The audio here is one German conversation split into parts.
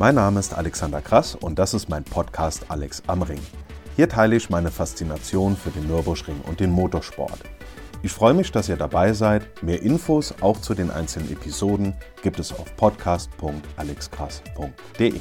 Mein Name ist Alexander Krass und das ist mein Podcast Alex am Ring. Hier teile ich meine Faszination für den Nürburgring und den Motorsport. Ich freue mich, dass ihr dabei seid. Mehr Infos auch zu den einzelnen Episoden gibt es auf podcast.alexkrass.de.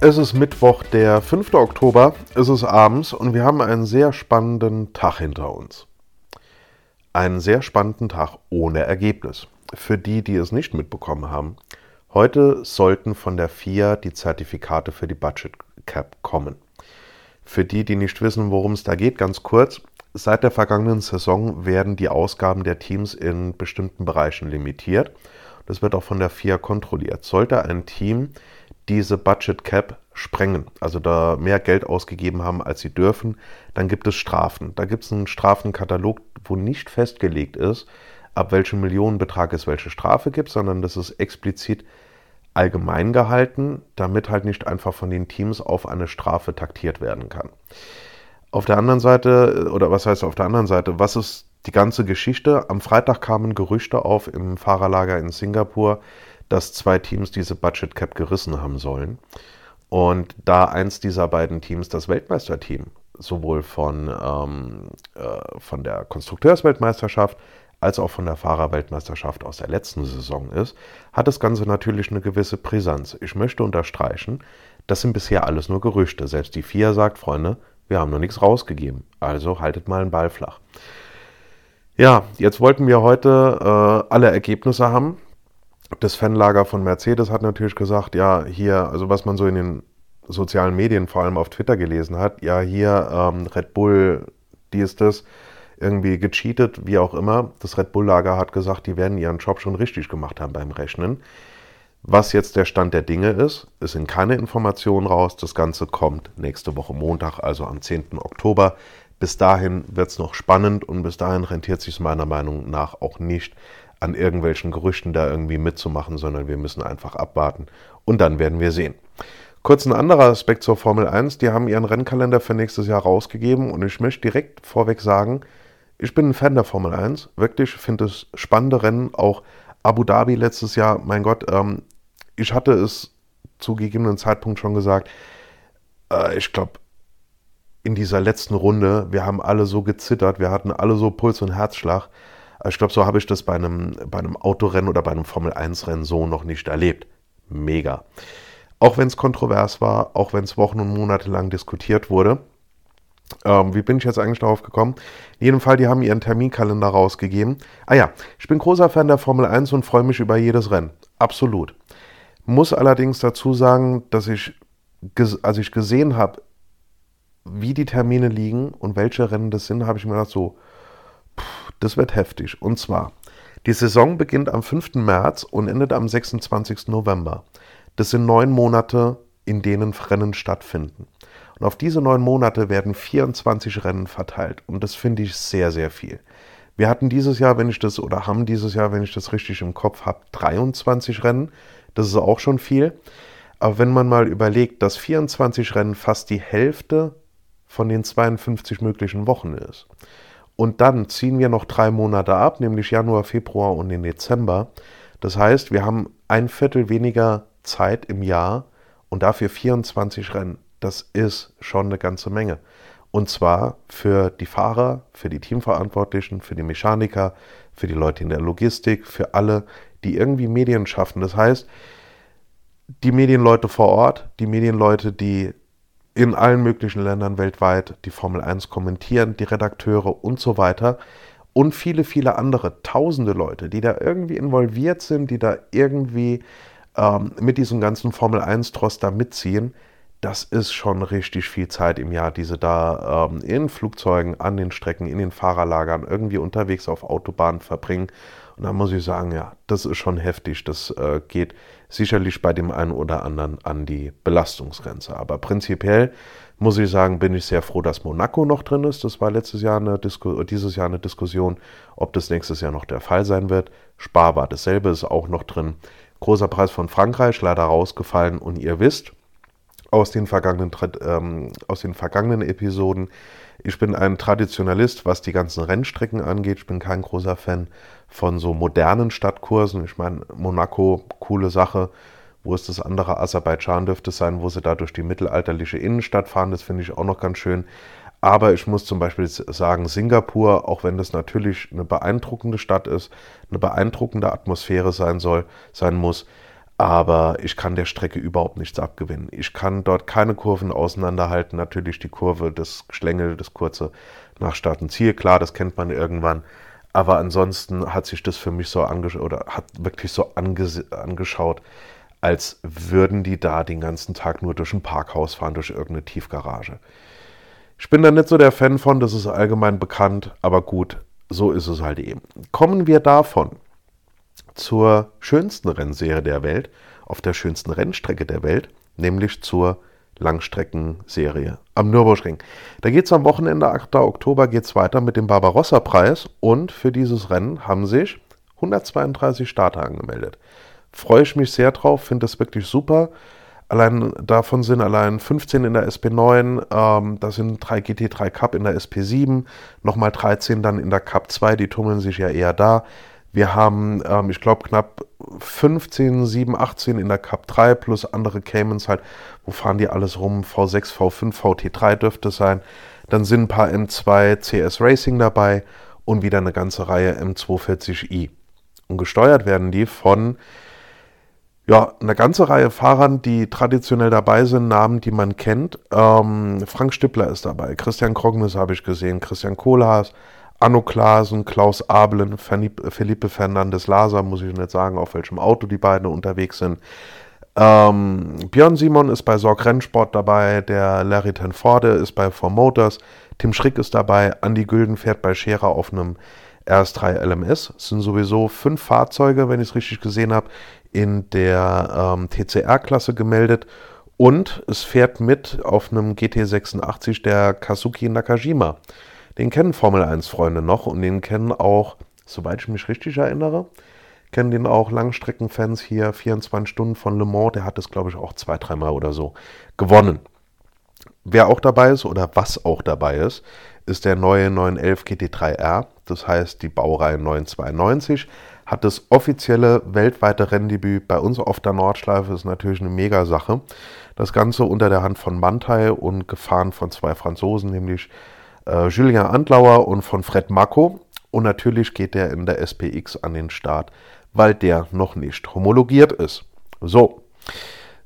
Es ist Mittwoch, der 5. Oktober, es ist abends und wir haben einen sehr spannenden Tag hinter uns. Einen sehr spannenden Tag ohne Ergebnis. Für die, die es nicht mitbekommen haben, heute sollten von der FIA die Zertifikate für die Budget Cap kommen. Für die, die nicht wissen, worum es da geht, ganz kurz. Seit der vergangenen Saison werden die Ausgaben der Teams in bestimmten Bereichen limitiert. Das wird auch von der FIA kontrolliert. Sollte ein Team diese Budget Cap sprengen, also da mehr Geld ausgegeben haben, als sie dürfen, dann gibt es Strafen. Da gibt es einen Strafenkatalog, wo nicht festgelegt ist, ab welchem Millionenbetrag es welche Strafe gibt, sondern das ist explizit allgemein gehalten, damit halt nicht einfach von den Teams auf eine Strafe taktiert werden kann. Auf der anderen Seite, oder was heißt auf der anderen Seite, was ist die ganze Geschichte? Am Freitag kamen Gerüchte auf im Fahrerlager in Singapur, dass zwei Teams diese Budget Cap gerissen haben sollen. Und da eins dieser beiden Teams, das Weltmeisterteam, sowohl von, ähm, äh, von der Konstrukteursweltmeisterschaft als auch von der Fahrerweltmeisterschaft aus der letzten Saison ist, hat das Ganze natürlich eine gewisse Brisanz. Ich möchte unterstreichen, das sind bisher alles nur Gerüchte. Selbst die FIA sagt, Freunde, wir haben noch nichts rausgegeben. Also haltet mal einen Ball flach. Ja, jetzt wollten wir heute äh, alle Ergebnisse haben das Fanlager von Mercedes hat natürlich gesagt, ja, hier, also was man so in den sozialen Medien, vor allem auf Twitter gelesen hat, ja, hier ähm, Red Bull, die ist das, irgendwie gecheatet, wie auch immer. Das Red Bull-Lager hat gesagt, die werden ihren Job schon richtig gemacht haben beim Rechnen. Was jetzt der Stand der Dinge ist, es sind keine Informationen raus. Das Ganze kommt nächste Woche Montag, also am 10. Oktober. Bis dahin wird es noch spannend und bis dahin rentiert sich meiner Meinung nach auch nicht, an irgendwelchen Gerüchten da irgendwie mitzumachen, sondern wir müssen einfach abwarten und dann werden wir sehen. Kurz ein anderer Aspekt zur Formel 1, die haben ihren Rennkalender für nächstes Jahr rausgegeben und ich möchte direkt vorweg sagen, ich bin ein Fan der Formel 1, wirklich finde es spannende Rennen, auch Abu Dhabi letztes Jahr, mein Gott, ähm, ich hatte es zu gegebenen Zeitpunkt schon gesagt, äh, ich glaube, in dieser letzten Runde, wir haben alle so gezittert, wir hatten alle so Puls und Herzschlag. Also ich glaube, so habe ich das bei einem, bei einem Autorennen oder bei einem Formel-1-Rennen so noch nicht erlebt. Mega. Auch wenn es kontrovers war, auch wenn es Wochen und Monate lang diskutiert wurde. Ähm, wie bin ich jetzt eigentlich darauf gekommen? In jedem Fall, die haben ihren Terminkalender rausgegeben. Ah ja, ich bin großer Fan der Formel 1 und freue mich über jedes Rennen. Absolut. Muss allerdings dazu sagen, dass ich, als ich gesehen habe, wie die Termine liegen und welche Rennen das sind, habe ich mir gedacht, so, das wird heftig. Und zwar, die Saison beginnt am 5. März und endet am 26. November. Das sind neun Monate, in denen Rennen stattfinden. Und auf diese neun Monate werden 24 Rennen verteilt. Und das finde ich sehr, sehr viel. Wir hatten dieses Jahr, wenn ich das, oder haben dieses Jahr, wenn ich das richtig im Kopf habe, 23 Rennen. Das ist auch schon viel. Aber wenn man mal überlegt, dass 24 Rennen fast die Hälfte von den 52 möglichen Wochen ist und dann ziehen wir noch drei Monate ab, nämlich Januar, Februar und den Dezember. Das heißt, wir haben ein Viertel weniger Zeit im Jahr und dafür 24 Rennen. Das ist schon eine ganze Menge. Und zwar für die Fahrer, für die Teamverantwortlichen, für die Mechaniker, für die Leute in der Logistik, für alle, die irgendwie Medien schaffen. Das heißt, die Medienleute vor Ort, die Medienleute, die in allen möglichen Ländern weltweit die Formel 1 kommentieren, die Redakteure und so weiter. Und viele, viele andere, tausende Leute, die da irgendwie involviert sind, die da irgendwie ähm, mit diesem ganzen Formel 1-Trost da mitziehen. Das ist schon richtig viel Zeit im Jahr, die sie da ähm, in Flugzeugen, an den Strecken, in den Fahrerlagern, irgendwie unterwegs auf Autobahnen verbringen. Und da muss ich sagen, ja, das ist schon heftig. Das äh, geht sicherlich bei dem einen oder anderen an die Belastungsgrenze. Aber prinzipiell muss ich sagen, bin ich sehr froh, dass Monaco noch drin ist. Das war letztes Jahr eine Disku dieses Jahr eine Diskussion, ob das nächstes Jahr noch der Fall sein wird. Spa war dasselbe, ist auch noch drin. Großer Preis von Frankreich, leider rausgefallen. Und ihr wisst, aus den vergangenen, ähm, aus den vergangenen Episoden. Ich bin ein Traditionalist, was die ganzen Rennstrecken angeht. Ich bin kein großer Fan von so modernen Stadtkursen. Ich meine, Monaco, coole Sache. Wo ist das andere? Aserbaidschan dürfte es sein, wo sie da durch die mittelalterliche Innenstadt fahren. Das finde ich auch noch ganz schön. Aber ich muss zum Beispiel sagen, Singapur, auch wenn das natürlich eine beeindruckende Stadt ist, eine beeindruckende Atmosphäre sein soll, sein muss, aber ich kann der Strecke überhaupt nichts abgewinnen. Ich kann dort keine Kurven auseinanderhalten. Natürlich die Kurve, das Schlängel, das kurze nach Start und Ziel, klar, das kennt man irgendwann. Aber ansonsten hat sich das für mich so angeschaut oder hat wirklich so ange angeschaut, als würden die da den ganzen Tag nur durch ein Parkhaus fahren, durch irgendeine Tiefgarage. Ich bin da nicht so der Fan von, das ist allgemein bekannt, aber gut, so ist es halt eben. Kommen wir davon zur schönsten Rennserie der Welt, auf der schönsten Rennstrecke der Welt, nämlich zur Langstreckenserie am Nürburgring. Da geht es am Wochenende, 8. Oktober, geht es weiter mit dem Barbarossa-Preis und für dieses Rennen haben sich 132 Starter angemeldet. Freue ich mich sehr drauf, finde das wirklich super. Allein davon sind allein 15 in der SP9, ähm, da sind drei GT3 Cup in der SP7, nochmal 13 dann in der Cup 2, die tummeln sich ja eher da. Wir haben, ähm, ich glaube, knapp 15, 7, 18 in der Cup 3 plus andere Caymans halt. Wo fahren die alles rum? V6, V5, VT3 dürfte es sein. Dann sind ein paar M2 CS Racing dabei und wieder eine ganze Reihe M240i. Und gesteuert werden die von ja, eine ganze Reihe Fahrern, die traditionell dabei sind, Namen, die man kennt. Ähm, Frank Stippler ist dabei, Christian Krognes habe ich gesehen, Christian Kohlhaas, Anno Klaasen, Klaus Abelen, Felipe Fernandes Laser, muss ich nicht sagen, auf welchem Auto die beiden unterwegs sind. Ähm, Björn Simon ist bei Sorg Rennsport dabei, der Larry Tenforde ist bei Four Motors, Tim Schrick ist dabei, Andy Gülden fährt bei Scherer auf einem RS3 LMS. Es sind sowieso fünf Fahrzeuge, wenn ich es richtig gesehen habe, in der ähm, TCR-Klasse gemeldet. Und es fährt mit auf einem GT86 der Kazuki Nakajima. Den kennen Formel 1-Freunde noch und den kennen auch, soweit ich mich richtig erinnere, kennen den auch Langstreckenfans hier, 24 Stunden von Le Mans. Der hat es, glaube ich, auch zwei, dreimal oder so gewonnen. Wer auch dabei ist oder was auch dabei ist, ist der neue 911 GT3R. Das heißt, die Baureihe 992 hat das offizielle weltweite Renndebüt bei uns auf der Nordschleife. Ist natürlich eine Mega-Sache. Das Ganze unter der Hand von Mantai und gefahren von zwei Franzosen, nämlich äh, Julien Antlauer und von Fred Mako. Und natürlich geht der in der SPX an den Start, weil der noch nicht homologiert ist. So,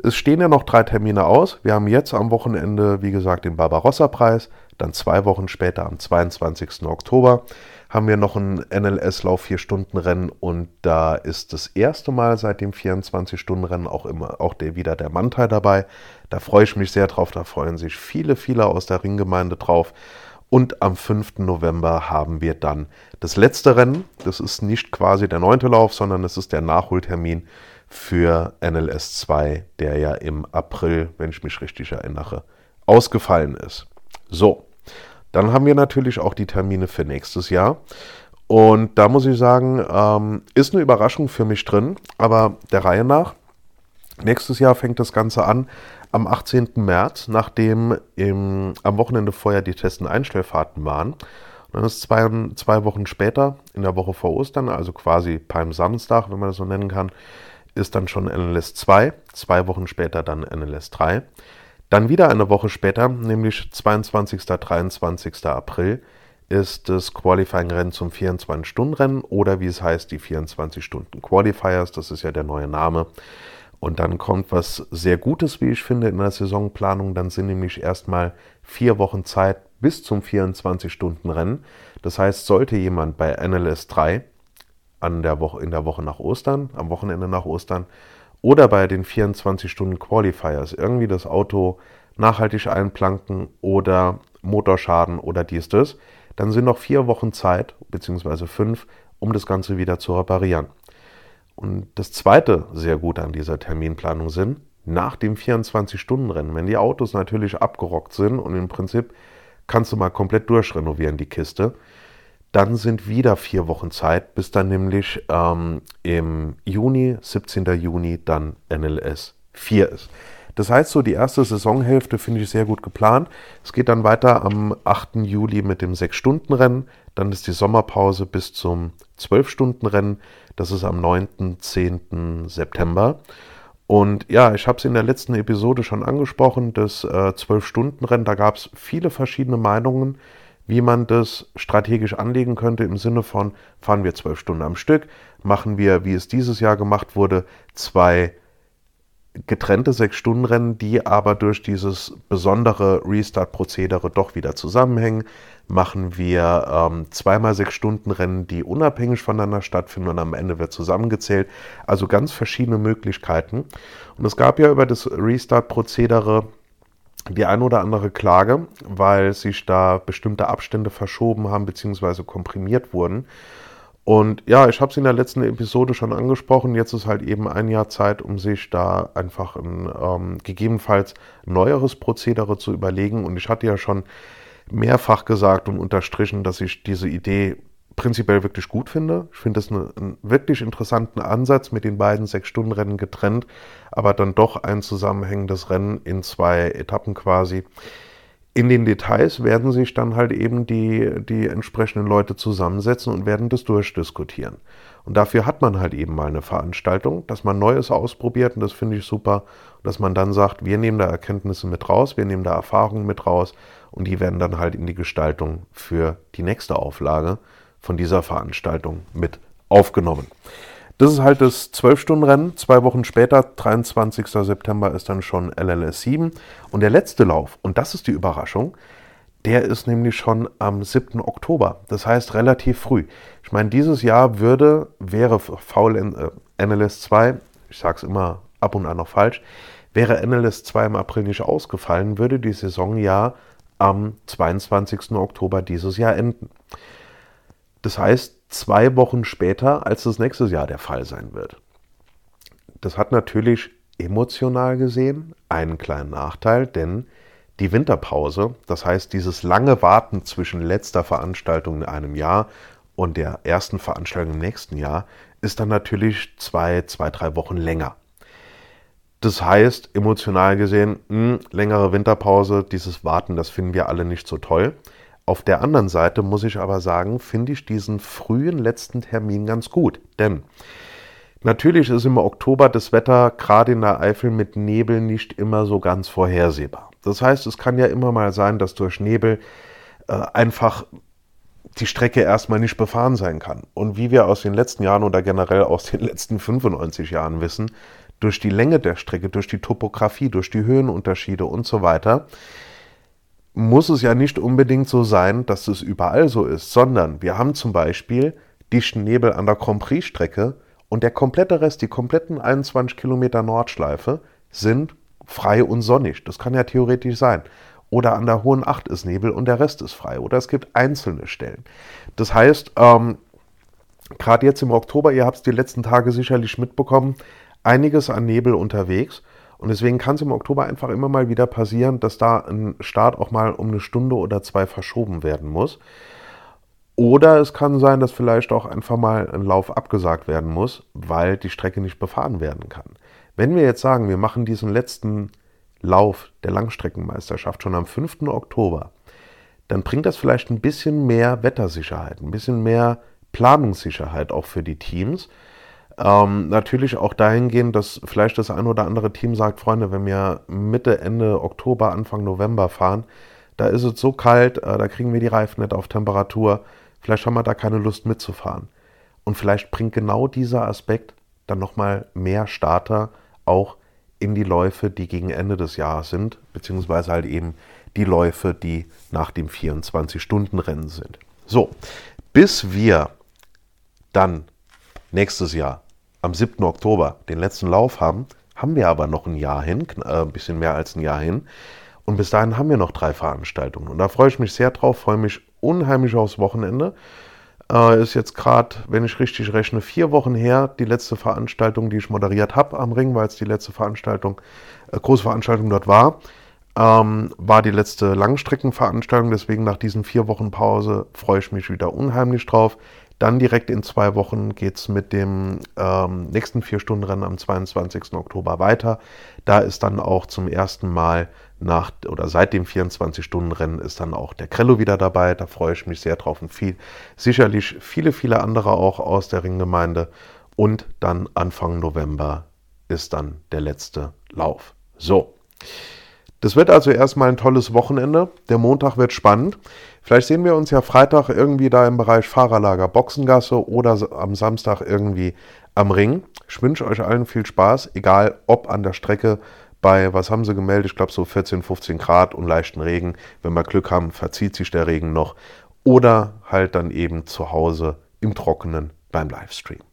es stehen ja noch drei Termine aus. Wir haben jetzt am Wochenende, wie gesagt, den Barbarossa-Preis. Dann zwei Wochen später, am 22. Oktober, haben wir noch ein NLS-Lauf 4-Stunden-Rennen. Und da ist das erste Mal seit dem 24-Stunden-Rennen auch immer auch der, wieder der Mannteil dabei. Da freue ich mich sehr drauf. Da freuen sich viele, viele aus der Ringgemeinde drauf. Und am 5. November haben wir dann das letzte Rennen. Das ist nicht quasi der neunte Lauf, sondern es ist der Nachholtermin für NLS 2, der ja im April, wenn ich mich richtig erinnere, ausgefallen ist. So, dann haben wir natürlich auch die Termine für nächstes Jahr. Und da muss ich sagen, ähm, ist eine Überraschung für mich drin, aber der Reihe nach. Nächstes Jahr fängt das Ganze an am 18. März, nachdem im, am Wochenende vorher die Testen Einstellfahrten waren. Und dann ist zwei, zwei Wochen später, in der Woche vor Ostern, also quasi Palm Samstag, wenn man das so nennen kann, ist dann schon NLS 2, zwei Wochen später dann NLS 3. Dann wieder eine Woche später, nämlich 22. 23. April, ist das Qualifying-Rennen zum 24-Stunden-Rennen oder wie es heißt, die 24-Stunden-Qualifiers, das ist ja der neue Name. Und dann kommt was sehr Gutes, wie ich finde, in der Saisonplanung. Dann sind nämlich erstmal vier Wochen Zeit bis zum 24-Stunden-Rennen. Das heißt, sollte jemand bei NLS 3 an der Woche, in der Woche nach Ostern, am Wochenende nach Ostern oder bei den 24-Stunden-Qualifiers irgendwie das Auto nachhaltig einplanken oder Motorschaden oder dies, das, dann sind noch vier Wochen Zeit, beziehungsweise fünf, um das Ganze wieder zu reparieren. Und das zweite sehr Gute an dieser Terminplanung sind, nach dem 24-Stunden-Rennen, wenn die Autos natürlich abgerockt sind und im Prinzip kannst du mal komplett durchrenovieren, die Kiste, dann sind wieder vier Wochen Zeit, bis dann nämlich ähm, im Juni, 17. Juni, dann NLS 4 ist. Das heißt, so die erste Saisonhälfte finde ich sehr gut geplant. Es geht dann weiter am 8. Juli mit dem 6-Stunden-Rennen. Dann ist die Sommerpause bis zum 12-Stunden-Rennen. Das ist am 9. 10. September. Und ja, ich habe es in der letzten Episode schon angesprochen, das äh, 12-Stunden-Rennen, da gab es viele verschiedene Meinungen, wie man das strategisch anlegen könnte im Sinne von, fahren wir zwölf Stunden am Stück, machen wir, wie es dieses Jahr gemacht wurde, zwei getrennte Sechs-Stunden-Rennen, die aber durch dieses besondere Restart-Prozedere doch wieder zusammenhängen. Machen wir ähm, zweimal Sechs-Stunden-Rennen, die unabhängig voneinander stattfinden und am Ende wird zusammengezählt. Also ganz verschiedene Möglichkeiten. Und es gab ja über das Restart-Prozedere die ein oder andere Klage, weil sich da bestimmte Abstände verschoben haben bzw. komprimiert wurden. Und ja, ich habe es in der letzten Episode schon angesprochen. Jetzt ist halt eben ein Jahr Zeit, um sich da einfach ein ähm, gegebenenfalls neueres Prozedere zu überlegen. Und ich hatte ja schon mehrfach gesagt und unterstrichen, dass ich diese Idee prinzipiell wirklich gut finde. Ich finde es einen wirklich interessanten Ansatz mit den beiden Sechs-Stunden-Rennen getrennt, aber dann doch ein zusammenhängendes Rennen in zwei Etappen quasi. In den Details werden sich dann halt eben die, die entsprechenden Leute zusammensetzen und werden das durchdiskutieren. Und dafür hat man halt eben mal eine Veranstaltung, dass man Neues ausprobiert und das finde ich super, dass man dann sagt, wir nehmen da Erkenntnisse mit raus, wir nehmen da Erfahrungen mit raus und die werden dann halt in die Gestaltung für die nächste Auflage von dieser Veranstaltung mit aufgenommen. Das ist halt das 12-Stunden-Rennen. Zwei Wochen später, 23. September, ist dann schon LLS 7. Und der letzte Lauf, und das ist die Überraschung, der ist nämlich schon am 7. Oktober. Das heißt relativ früh. Ich meine, dieses Jahr würde, wäre VL äh, NLS 2, ich sage es immer ab und an noch falsch, wäre NLS 2 im April nicht ausgefallen, würde die Saison ja am 22. Oktober dieses Jahr enden. Das heißt, zwei Wochen später, als das nächstes Jahr der Fall sein wird. Das hat natürlich emotional gesehen einen kleinen Nachteil, denn die Winterpause, das heißt dieses lange Warten zwischen letzter Veranstaltung in einem Jahr und der ersten Veranstaltung im nächsten Jahr, ist dann natürlich zwei, zwei, drei Wochen länger. Das heißt, emotional gesehen, mh, hm, längere Winterpause, dieses Warten, das finden wir alle nicht so toll. Auf der anderen Seite muss ich aber sagen, finde ich diesen frühen letzten Termin ganz gut. Denn natürlich ist im Oktober das Wetter gerade in der Eifel mit Nebel nicht immer so ganz vorhersehbar. Das heißt, es kann ja immer mal sein, dass durch Nebel äh, einfach die Strecke erstmal nicht befahren sein kann. Und wie wir aus den letzten Jahren oder generell aus den letzten 95 Jahren wissen, durch die Länge der Strecke, durch die Topografie, durch die Höhenunterschiede und so weiter, muss es ja nicht unbedingt so sein, dass es überall so ist, sondern wir haben zum Beispiel dichten Nebel an der Grand Prix-Strecke und der komplette Rest, die kompletten 21 Kilometer Nordschleife, sind frei und sonnig. Das kann ja theoretisch sein. Oder an der Hohen Acht ist Nebel und der Rest ist frei. Oder es gibt einzelne Stellen. Das heißt, ähm, gerade jetzt im Oktober, ihr habt es die letzten Tage sicherlich mitbekommen, einiges an Nebel unterwegs. Und deswegen kann es im Oktober einfach immer mal wieder passieren, dass da ein Start auch mal um eine Stunde oder zwei verschoben werden muss. Oder es kann sein, dass vielleicht auch einfach mal ein Lauf abgesagt werden muss, weil die Strecke nicht befahren werden kann. Wenn wir jetzt sagen, wir machen diesen letzten Lauf der Langstreckenmeisterschaft schon am 5. Oktober, dann bringt das vielleicht ein bisschen mehr Wettersicherheit, ein bisschen mehr Planungssicherheit auch für die Teams, ähm, natürlich auch dahingehend, dass vielleicht das ein oder andere Team sagt, Freunde, wenn wir Mitte, Ende Oktober, Anfang November fahren, da ist es so kalt, äh, da kriegen wir die Reifen nicht auf Temperatur, vielleicht haben wir da keine Lust mitzufahren. Und vielleicht bringt genau dieser Aspekt dann nochmal mehr Starter auch in die Läufe, die gegen Ende des Jahres sind, beziehungsweise halt eben die Läufe, die nach dem 24-Stunden-Rennen sind. So, bis wir dann nächstes Jahr am 7. Oktober den letzten Lauf haben, haben wir aber noch ein Jahr hin, äh, ein bisschen mehr als ein Jahr hin. Und bis dahin haben wir noch drei Veranstaltungen. Und da freue ich mich sehr drauf, freue mich unheimlich aufs Wochenende. Äh, ist jetzt gerade, wenn ich richtig rechne, vier Wochen her, die letzte Veranstaltung, die ich moderiert habe am Ring, weil es die letzte Veranstaltung, äh, große Veranstaltung dort war. Ähm, war die letzte Langstreckenveranstaltung, deswegen nach diesen vier Wochen Pause freue ich mich wieder unheimlich drauf. Dann direkt in zwei Wochen geht es mit dem ähm, nächsten Vier-Stunden-Rennen am 22. Oktober weiter. Da ist dann auch zum ersten Mal nach oder seit dem 24-Stunden-Rennen ist dann auch der Krello wieder dabei. Da freue ich mich sehr drauf und viel, sicherlich viele, viele andere auch aus der Ringgemeinde. Und dann Anfang November ist dann der letzte Lauf. So. Das wird also erstmal ein tolles Wochenende. Der Montag wird spannend. Vielleicht sehen wir uns ja Freitag irgendwie da im Bereich Fahrerlager Boxengasse oder am Samstag irgendwie am Ring. Ich wünsche euch allen viel Spaß, egal ob an der Strecke bei, was haben sie gemeldet? Ich glaube so 14, 15 Grad und leichten Regen. Wenn wir Glück haben, verzieht sich der Regen noch. Oder halt dann eben zu Hause im Trockenen beim Livestream.